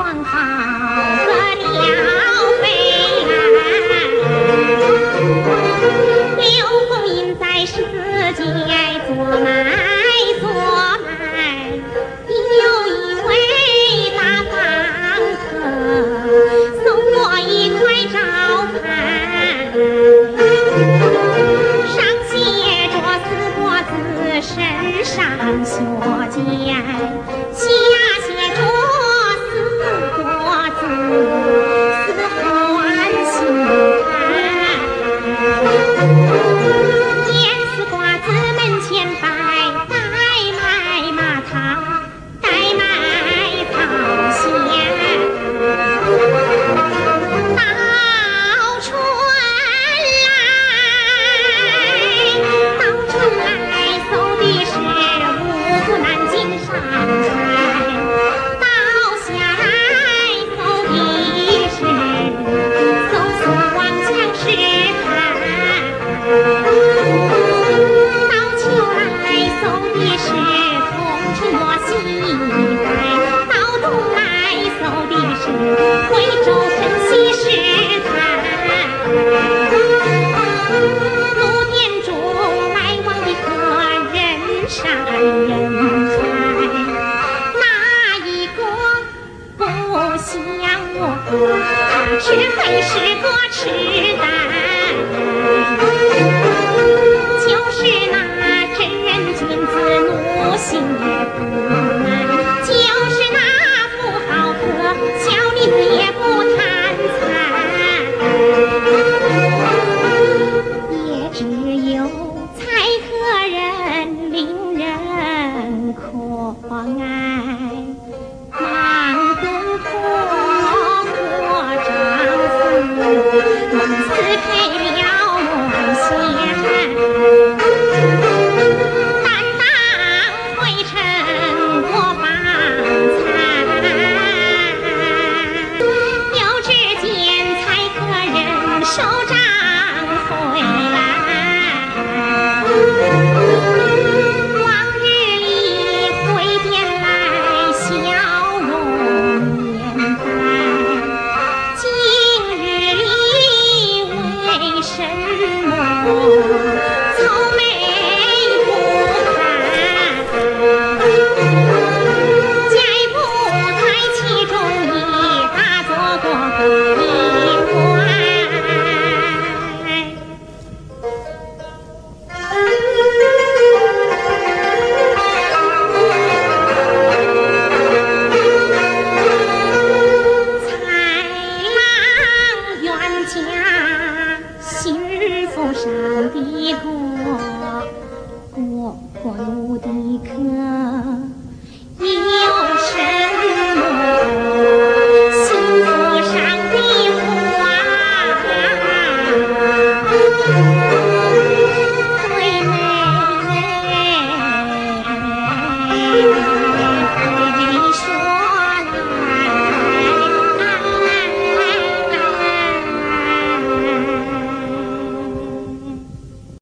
放好了鸟飞来柳公英在世间做买卖做卖有一位大房客送我一块招牌上写着四个字身上学间贵州分析师主来往的人山人海哪一个不我？是个痴 nhau Oh. 山的歌，过过路的客，有什么？心头上的话。